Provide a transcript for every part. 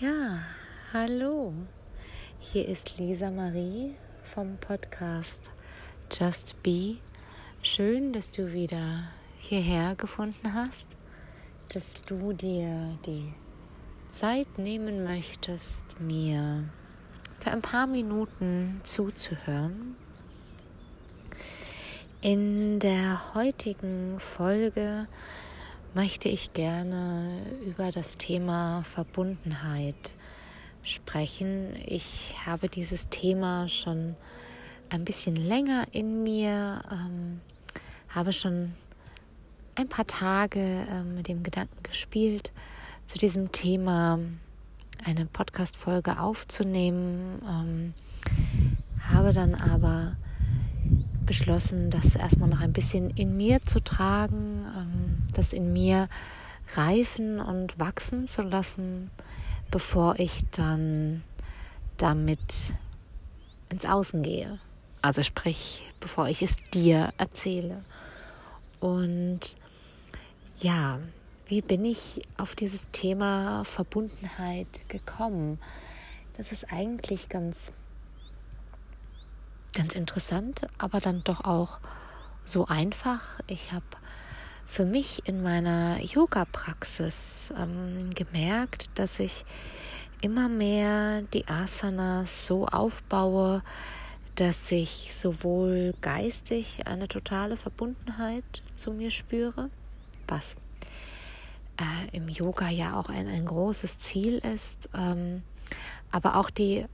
Ja, hallo. Hier ist Lisa Marie vom Podcast Just Be. Schön, dass du wieder hierher gefunden hast, dass du dir die Zeit nehmen möchtest, mir für ein paar Minuten zuzuhören. In der heutigen Folge möchte ich gerne über das Thema Verbundenheit sprechen. Ich habe dieses Thema schon ein bisschen länger in mir, ähm, habe schon ein paar Tage äh, mit dem Gedanken gespielt, zu diesem Thema eine Podcast-Folge aufzunehmen, ähm, habe dann aber beschlossen, das erstmal noch ein bisschen in mir zu tragen, das in mir reifen und wachsen zu lassen, bevor ich dann damit ins Außen gehe. Also sprich, bevor ich es dir erzähle. Und ja, wie bin ich auf dieses Thema Verbundenheit gekommen? Das ist eigentlich ganz ganz interessant, aber dann doch auch so einfach. Ich habe für mich in meiner Yoga-Praxis ähm, gemerkt, dass ich immer mehr die Asanas so aufbaue, dass ich sowohl geistig eine totale Verbundenheit zu mir spüre, was äh, im Yoga ja auch ein, ein großes Ziel ist, ähm, aber auch die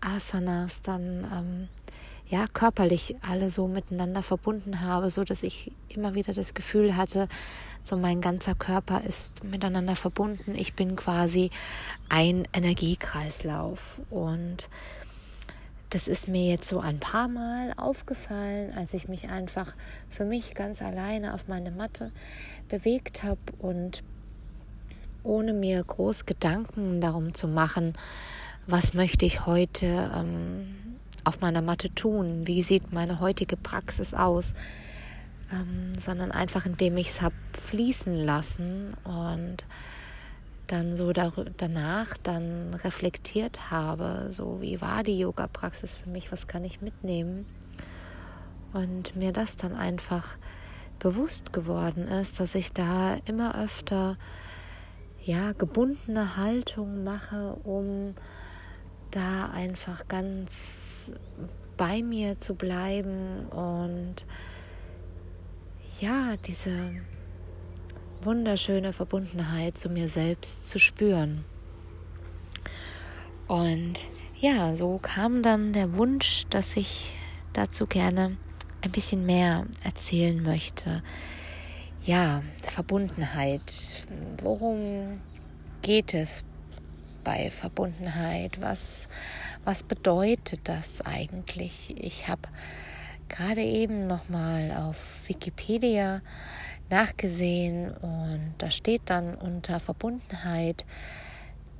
Asanas dann ähm, ja körperlich alle so miteinander verbunden habe, so dass ich immer wieder das Gefühl hatte, so mein ganzer Körper ist miteinander verbunden. Ich bin quasi ein Energiekreislauf und das ist mir jetzt so ein paar Mal aufgefallen, als ich mich einfach für mich ganz alleine auf meine Matte bewegt habe und ohne mir groß Gedanken darum zu machen, was möchte ich heute ähm, auf meiner Matte tun? Wie sieht meine heutige Praxis aus? Ähm, sondern einfach indem ich es habe fließen lassen und dann so danach dann reflektiert habe, so wie war die Yoga-Praxis für mich, was kann ich mitnehmen? Und mir das dann einfach bewusst geworden ist, dass ich da immer öfter ja gebundene Haltung mache, um da einfach ganz bei mir zu bleiben und ja, diese wunderschöne Verbundenheit zu mir selbst zu spüren. Und ja, so kam dann der Wunsch, dass ich dazu gerne ein bisschen mehr erzählen möchte. Ja, Verbundenheit. Worum geht es bei Verbundenheit? Was, was bedeutet das eigentlich? Ich habe gerade eben noch mal auf Wikipedia nachgesehen und da steht dann unter Verbundenheit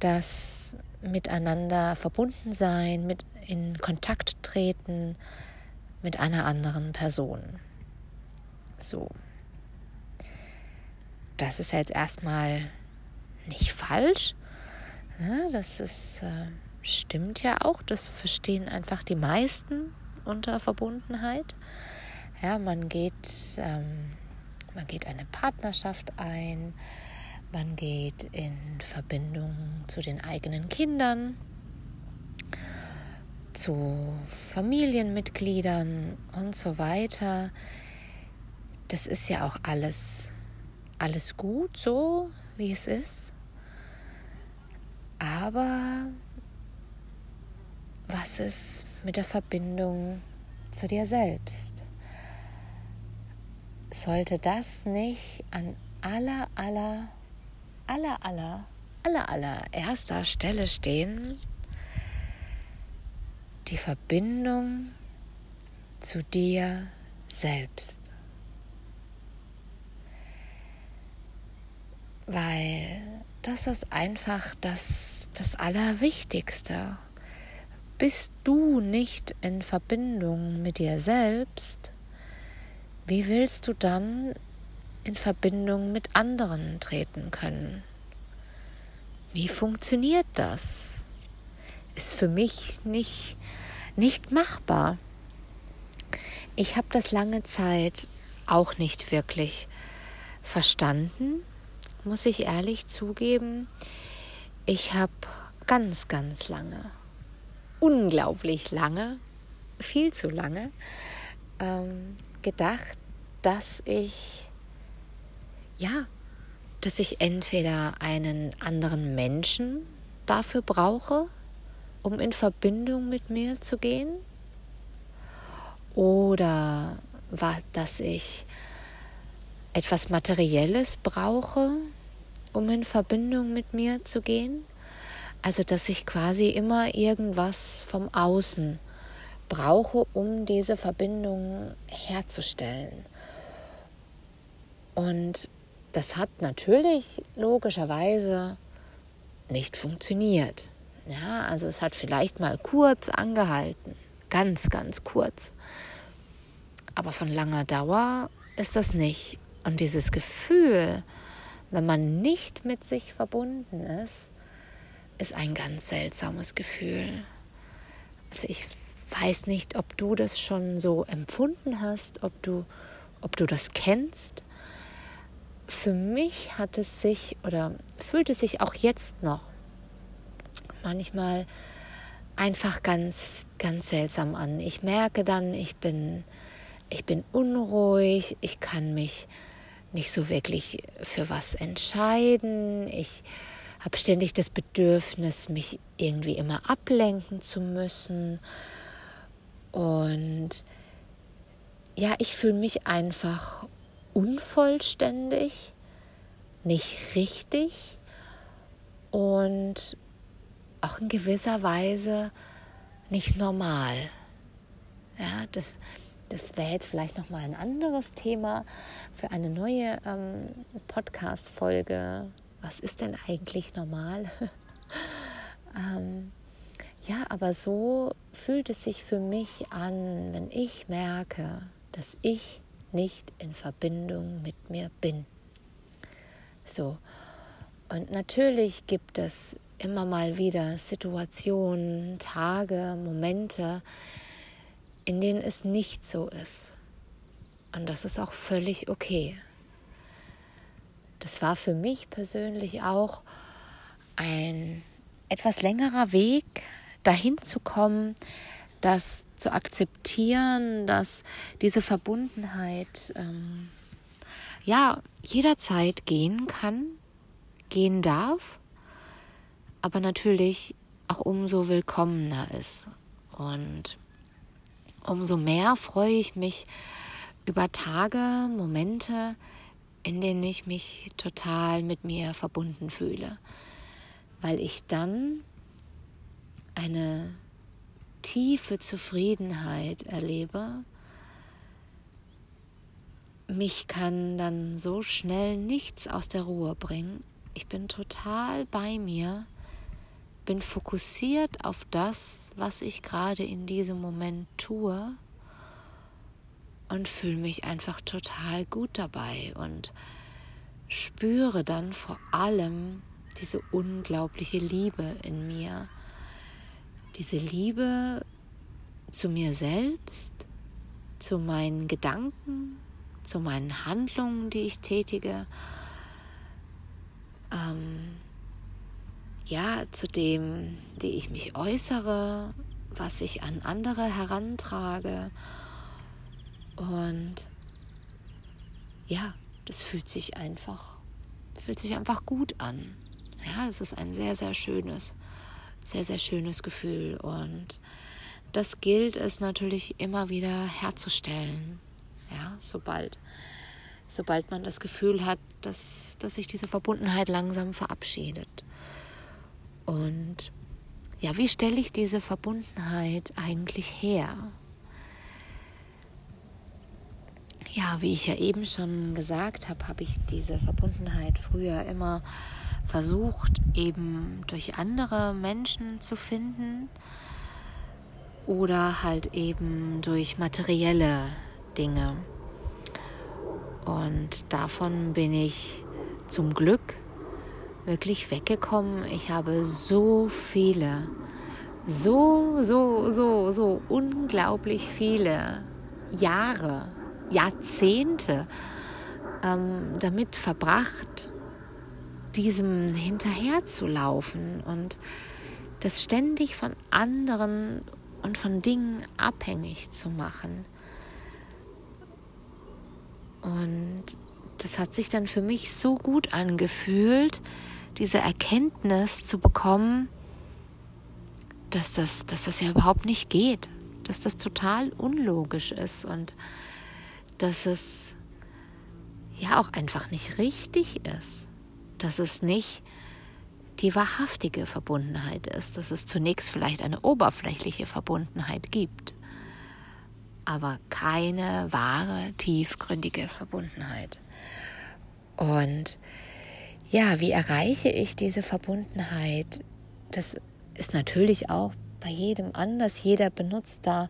das miteinander verbunden sein, mit in Kontakt treten mit einer anderen Person. So. Das ist jetzt erstmal nicht falsch, ja, das ist, äh, stimmt ja auch. Das verstehen einfach die meisten unter Verbundenheit. Ja, man geht, ähm, man geht eine Partnerschaft ein, man geht in Verbindung zu den eigenen Kindern, zu Familienmitgliedern und so weiter. Das ist ja auch alles, alles gut so, wie es ist. Aber was ist mit der Verbindung zu dir selbst? Sollte das nicht an aller, aller, aller, aller, aller, aller erster Stelle stehen? Die Verbindung zu dir selbst. Weil das ist einfach das, das Allerwichtigste. Bist du nicht in Verbindung mit dir selbst, wie willst du dann in Verbindung mit anderen treten können? wie funktioniert das? Ist für mich nicht, nicht machbar. Ich habe das lange Zeit auch nicht wirklich verstanden, muss ich ehrlich zugeben. Ich habe ganz, ganz lange, unglaublich lange, viel zu lange, ähm, gedacht, dass ich, ja, dass ich entweder einen anderen Menschen dafür brauche, um in Verbindung mit mir zu gehen, oder dass ich etwas Materielles brauche, um in Verbindung mit mir zu gehen. Also dass ich quasi immer irgendwas vom Außen brauche, um diese Verbindung herzustellen. Und das hat natürlich logischerweise nicht funktioniert. Ja, also es hat vielleicht mal kurz angehalten, ganz, ganz kurz. Aber von langer Dauer ist das nicht. Und dieses Gefühl, wenn man nicht mit sich verbunden ist, ist ein ganz seltsames Gefühl. Also ich weiß nicht, ob du das schon so empfunden hast, ob du, ob du das kennst. Für mich hat es sich oder fühlt es sich auch jetzt noch manchmal einfach ganz, ganz seltsam an. Ich merke dann, ich bin, ich bin unruhig, ich kann mich nicht so wirklich für was entscheiden. Ich habe ständig das Bedürfnis, mich irgendwie immer ablenken zu müssen. Und ja, ich fühle mich einfach unvollständig, nicht richtig und auch in gewisser Weise nicht normal. Ja, das, das wäre jetzt vielleicht noch mal ein anderes Thema für eine neue ähm, Podcast-Folge. Was ist denn eigentlich normal? ähm, ja, aber so fühlt es sich für mich an, wenn ich merke, dass ich nicht in Verbindung mit mir bin. So. Und natürlich gibt es immer mal wieder Situationen, Tage, Momente, in denen es nicht so ist. Und das ist auch völlig okay. Das war für mich persönlich auch ein etwas längerer Weg, dahin zu kommen, das zu akzeptieren, dass diese Verbundenheit ähm, ja jederzeit gehen kann, gehen darf, aber natürlich auch umso willkommener ist. Und umso mehr freue ich mich über Tage, Momente, in denen ich mich total mit mir verbunden fühle, weil ich dann eine tiefe Zufriedenheit erlebe. Mich kann dann so schnell nichts aus der Ruhe bringen. Ich bin total bei mir, bin fokussiert auf das, was ich gerade in diesem Moment tue und fühle mich einfach total gut dabei und spüre dann vor allem diese unglaubliche Liebe in mir diese Liebe zu mir selbst, zu meinen Gedanken, zu meinen Handlungen, die ich tätige, ähm, ja, zu dem, wie ich mich äußere, was ich an andere herantrage. Und ja, das fühlt sich einfach, fühlt sich einfach gut an. Ja, es ist ein sehr, sehr schönes sehr, sehr schönes Gefühl. Und das gilt es natürlich immer wieder herzustellen. Ja, sobald, sobald man das Gefühl hat, dass, dass sich diese Verbundenheit langsam verabschiedet. Und ja, wie stelle ich diese Verbundenheit eigentlich her? Ja, wie ich ja eben schon gesagt habe, habe ich diese Verbundenheit früher immer versucht, eben durch andere Menschen zu finden oder halt eben durch materielle Dinge. Und davon bin ich zum Glück wirklich weggekommen. Ich habe so viele, so, so, so, so unglaublich viele Jahre, Jahrzehnte ähm, damit verbracht, diesem hinterherzulaufen und das ständig von anderen und von Dingen abhängig zu machen. Und das hat sich dann für mich so gut angefühlt, diese Erkenntnis zu bekommen, dass das, dass das ja überhaupt nicht geht, dass das total unlogisch ist und dass es ja auch einfach nicht richtig ist, dass es nicht die wahrhaftige Verbundenheit ist, dass es zunächst vielleicht eine oberflächliche Verbundenheit gibt, aber keine wahre, tiefgründige Verbundenheit. Und ja, wie erreiche ich diese Verbundenheit? Das ist natürlich auch bei jedem anders. Jeder benutzt da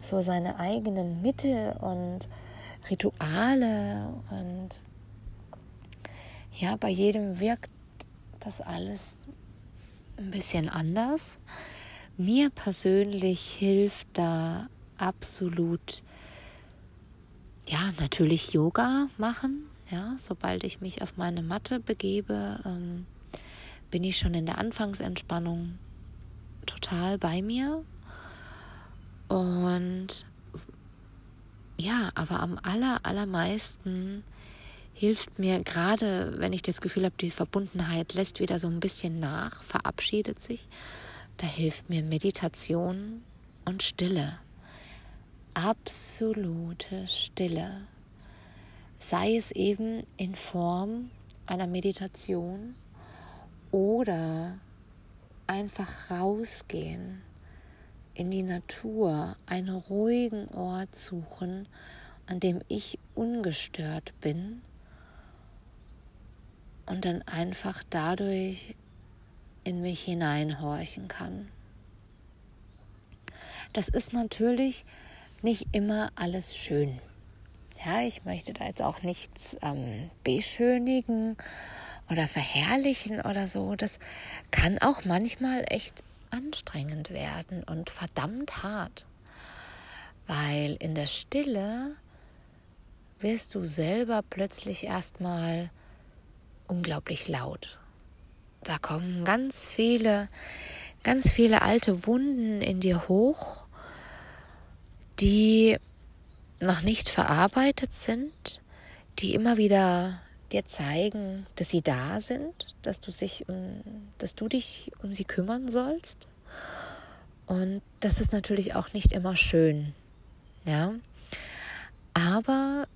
so seine eigenen Mittel und Rituale und ja, bei jedem wirkt das alles ein bisschen anders. Mir persönlich hilft da absolut, ja, natürlich Yoga machen. Ja, sobald ich mich auf meine Matte begebe, ähm, bin ich schon in der Anfangsentspannung total bei mir. Und ja, aber am aller, allermeisten hilft mir gerade, wenn ich das Gefühl habe, die Verbundenheit lässt wieder so ein bisschen nach, verabschiedet sich, da hilft mir Meditation und Stille. Absolute Stille. Sei es eben in Form einer Meditation oder einfach rausgehen in die Natur, einen ruhigen Ort suchen, an dem ich ungestört bin und dann einfach dadurch in mich hineinhorchen kann. Das ist natürlich nicht immer alles schön. Ja, ich möchte da jetzt auch nichts ähm, beschönigen oder verherrlichen oder so. Das kann auch manchmal echt anstrengend werden und verdammt hart, weil in der Stille wirst du selber plötzlich erstmal unglaublich laut. Da kommen ganz viele, ganz viele alte Wunden in dir hoch, die noch nicht verarbeitet sind, die immer wieder dir zeigen, dass sie da sind, dass du, sich dass du dich um sie kümmern sollst. Und das ist natürlich auch nicht immer schön. Ja. Aber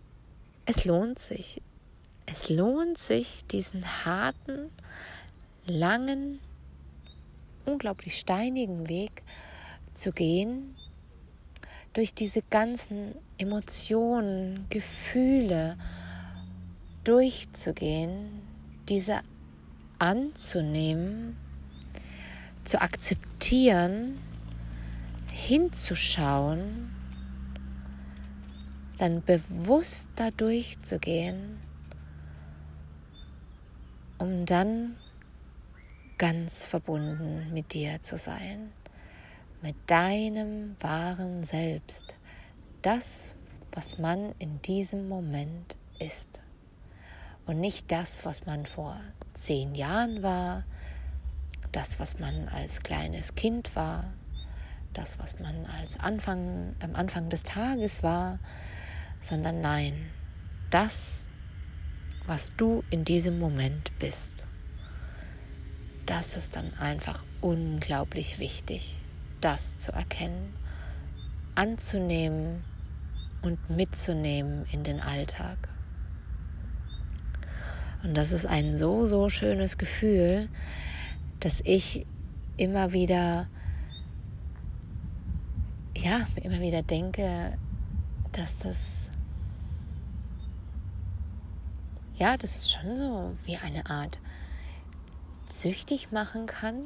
es lohnt sich. Es lohnt sich, diesen harten, langen, unglaublich steinigen Weg zu gehen, durch diese ganzen Emotionen, Gefühle, durchzugehen, diese anzunehmen, zu akzeptieren, hinzuschauen, dann bewusst da durchzugehen, um dann ganz verbunden mit dir zu sein, mit deinem wahren Selbst, das, was man in diesem Moment ist und nicht das, was man vor zehn Jahren war, das, was man als kleines Kind war, das, was man als Anfang, am Anfang des Tages war, sondern nein, das, was du in diesem Moment bist. Das ist dann einfach unglaublich wichtig, das zu erkennen, anzunehmen und mitzunehmen in den Alltag. Und das ist ein so, so schönes Gefühl, dass ich immer wieder, ja, immer wieder denke, dass das, ja, das ist schon so wie eine Art süchtig machen kann.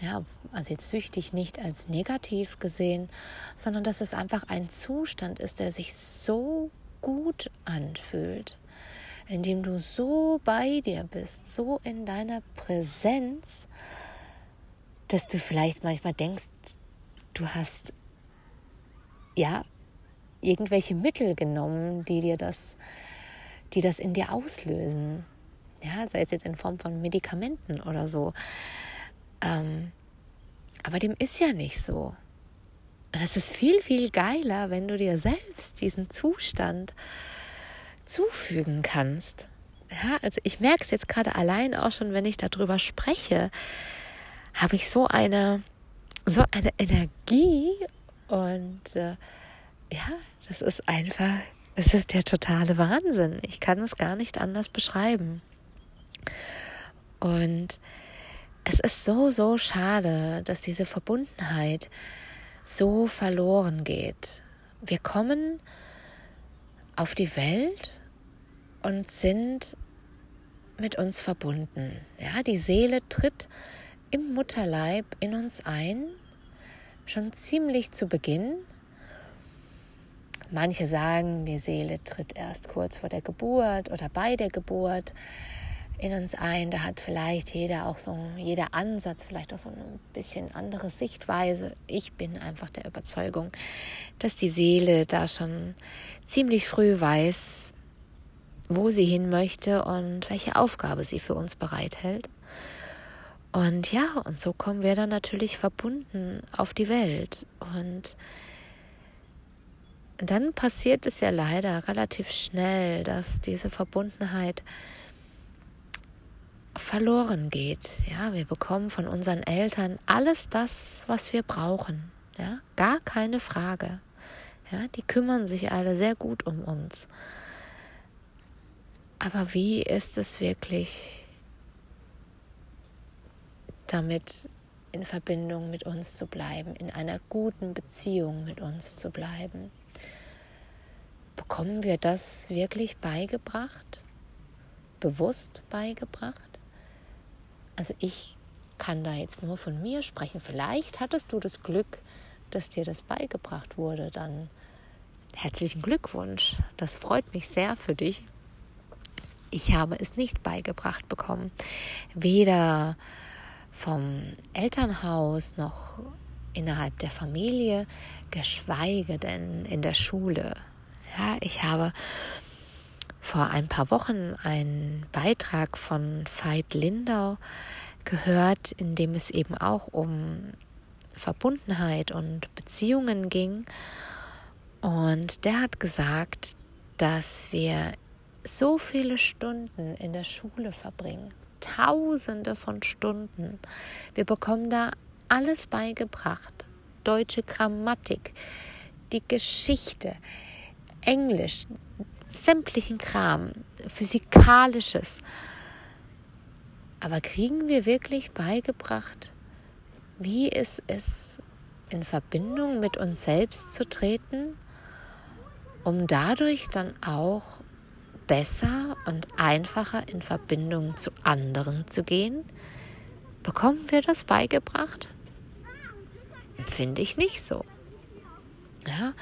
Ja, also jetzt süchtig nicht als negativ gesehen, sondern dass es einfach ein Zustand ist, der sich so gut anfühlt in dem du so bei dir bist, so in deiner Präsenz, dass du vielleicht manchmal denkst, du hast ja irgendwelche Mittel genommen, die dir das, die das in dir auslösen. Ja, sei es jetzt in Form von Medikamenten oder so. Ähm, aber dem ist ja nicht so. Und es ist viel, viel geiler, wenn du dir selbst diesen Zustand zufügen kannst. Ja, also ich merke es jetzt gerade allein auch schon, wenn ich darüber spreche, habe ich so eine, so eine Energie und äh, ja, das ist einfach, es ist der totale Wahnsinn. Ich kann es gar nicht anders beschreiben. Und es ist so, so schade, dass diese Verbundenheit so verloren geht. Wir kommen auf die Welt und sind mit uns verbunden. Ja, die Seele tritt im Mutterleib in uns ein, schon ziemlich zu Beginn. Manche sagen, die Seele tritt erst kurz vor der Geburt oder bei der Geburt in uns ein. Da hat vielleicht jeder auch so, jeder Ansatz vielleicht auch so ein bisschen andere Sichtweise. Ich bin einfach der Überzeugung, dass die Seele da schon ziemlich früh weiß, wo sie hin möchte und welche Aufgabe sie für uns bereithält. Und ja, und so kommen wir dann natürlich verbunden auf die Welt. Und dann passiert es ja leider relativ schnell, dass diese Verbundenheit verloren geht. Ja, wir bekommen von unseren Eltern alles das, was wir brauchen. Ja, gar keine Frage. Ja, die kümmern sich alle sehr gut um uns. Aber wie ist es wirklich damit in Verbindung mit uns zu bleiben, in einer guten Beziehung mit uns zu bleiben? Bekommen wir das wirklich beigebracht? Bewusst beigebracht? Also ich kann da jetzt nur von mir sprechen. Vielleicht hattest du das Glück, dass dir das beigebracht wurde. Dann herzlichen Glückwunsch. Das freut mich sehr für dich. Ich habe es nicht beigebracht bekommen. Weder vom Elternhaus noch innerhalb der Familie, geschweige denn in der Schule. Ja, ich habe vor ein paar Wochen einen Beitrag von Veit Lindau gehört, in dem es eben auch um Verbundenheit und Beziehungen ging. Und der hat gesagt, dass wir so viele Stunden in der Schule verbringen, tausende von Stunden. Wir bekommen da alles beigebracht. Deutsche Grammatik, die Geschichte, Englisch, sämtlichen Kram, physikalisches. Aber kriegen wir wirklich beigebracht, wie es ist, in Verbindung mit uns selbst zu treten, um dadurch dann auch besser und einfacher in Verbindung zu anderen zu gehen? Bekommen wir das beigebracht? Finde ich nicht so. Ja,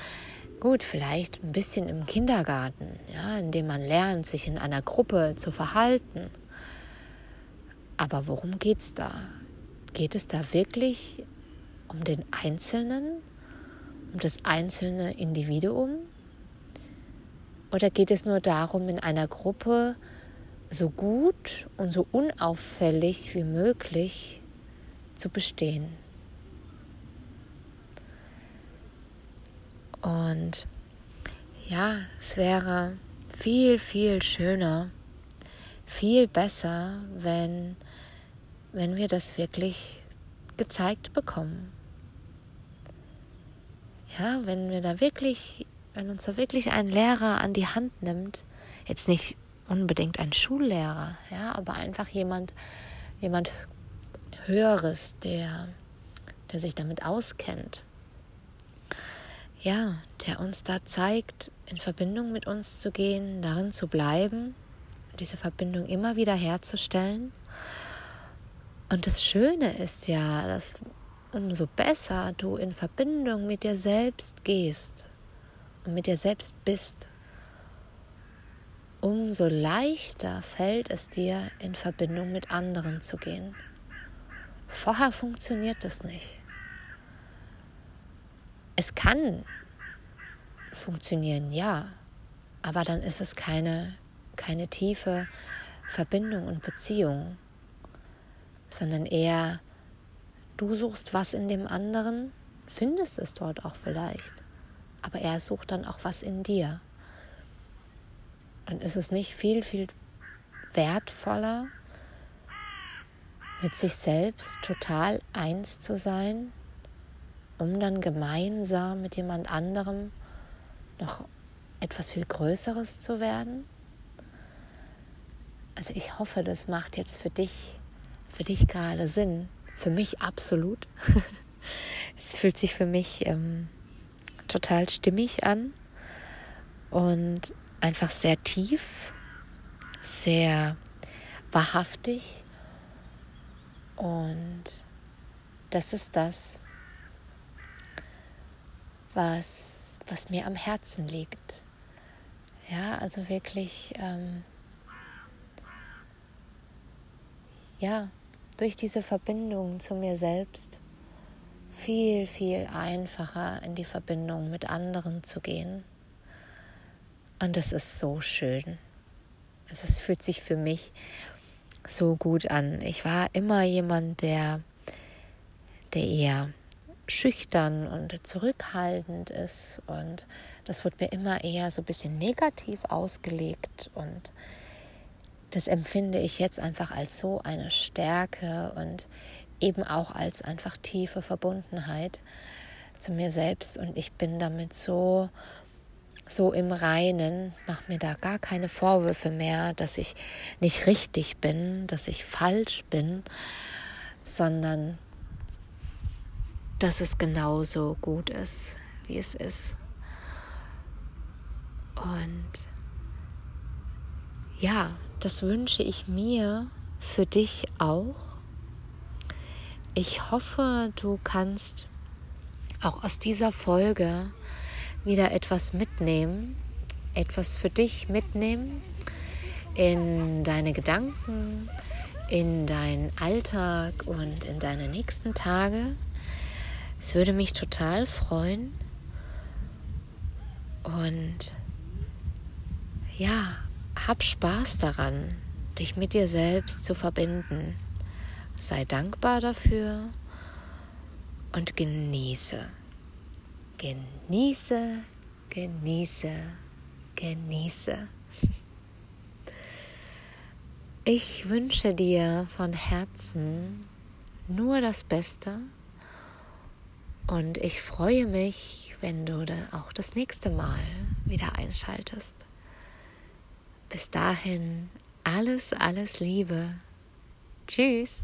Gut, vielleicht ein bisschen im Kindergarten, ja, indem man lernt, sich in einer Gruppe zu verhalten. Aber worum geht es da? Geht es da wirklich um den Einzelnen, um das einzelne Individuum? Oder geht es nur darum, in einer Gruppe so gut und so unauffällig wie möglich zu bestehen? Und ja, es wäre viel, viel schöner, viel besser, wenn, wenn wir das wirklich gezeigt bekommen. Ja, wenn wir da wirklich, wenn uns da wirklich ein Lehrer an die Hand nimmt, jetzt nicht unbedingt ein Schullehrer, ja, aber einfach jemand, jemand Höheres, der, der sich damit auskennt ja, der uns da zeigt, in Verbindung mit uns zu gehen, darin zu bleiben, diese Verbindung immer wieder herzustellen. Und das Schöne ist ja, dass umso besser du in Verbindung mit dir selbst gehst und mit dir selbst bist, umso leichter fällt es dir, in Verbindung mit anderen zu gehen. Vorher funktioniert das nicht. Es kann funktionieren, ja, aber dann ist es keine, keine tiefe Verbindung und Beziehung, sondern eher du suchst was in dem anderen, findest es dort auch vielleicht, aber er sucht dann auch was in dir. Und ist es nicht viel, viel wertvoller, mit sich selbst total eins zu sein, um dann gemeinsam mit jemand anderem noch etwas viel Größeres zu werden? Also ich hoffe, das macht jetzt für dich, für dich gerade Sinn. Für mich absolut. es fühlt sich für mich ähm, total stimmig an und einfach sehr tief, sehr wahrhaftig. Und das ist das, was, was mir am Herzen liegt. Ja, also wirklich, ähm, ja, durch diese Verbindung zu mir selbst viel, viel einfacher in die Verbindung mit anderen zu gehen. Und es ist so schön. Also es fühlt sich für mich so gut an. Ich war immer jemand, der, der eher schüchtern und zurückhaltend ist. Und das wird mir immer eher so ein bisschen negativ ausgelegt. Und das empfinde ich jetzt einfach als so eine Stärke und eben auch als einfach tiefe Verbundenheit zu mir selbst. Und ich bin damit so so im Reinen, mach mir da gar keine Vorwürfe mehr, dass ich nicht richtig bin, dass ich falsch bin, sondern dass es genauso gut ist, wie es ist. Und ja, das wünsche ich mir für dich auch. Ich hoffe, du kannst auch aus dieser Folge wieder etwas mitnehmen, etwas für dich mitnehmen in deine Gedanken, in deinen Alltag und in deine nächsten Tage. Es würde mich total freuen. Und ja, hab Spaß daran, dich mit dir selbst zu verbinden. Sei dankbar dafür und genieße. Genieße, genieße, genieße. Ich wünsche dir von Herzen nur das Beste und ich freue mich, wenn du auch das nächste Mal wieder einschaltest. Bis dahin alles, alles Liebe. Tschüss.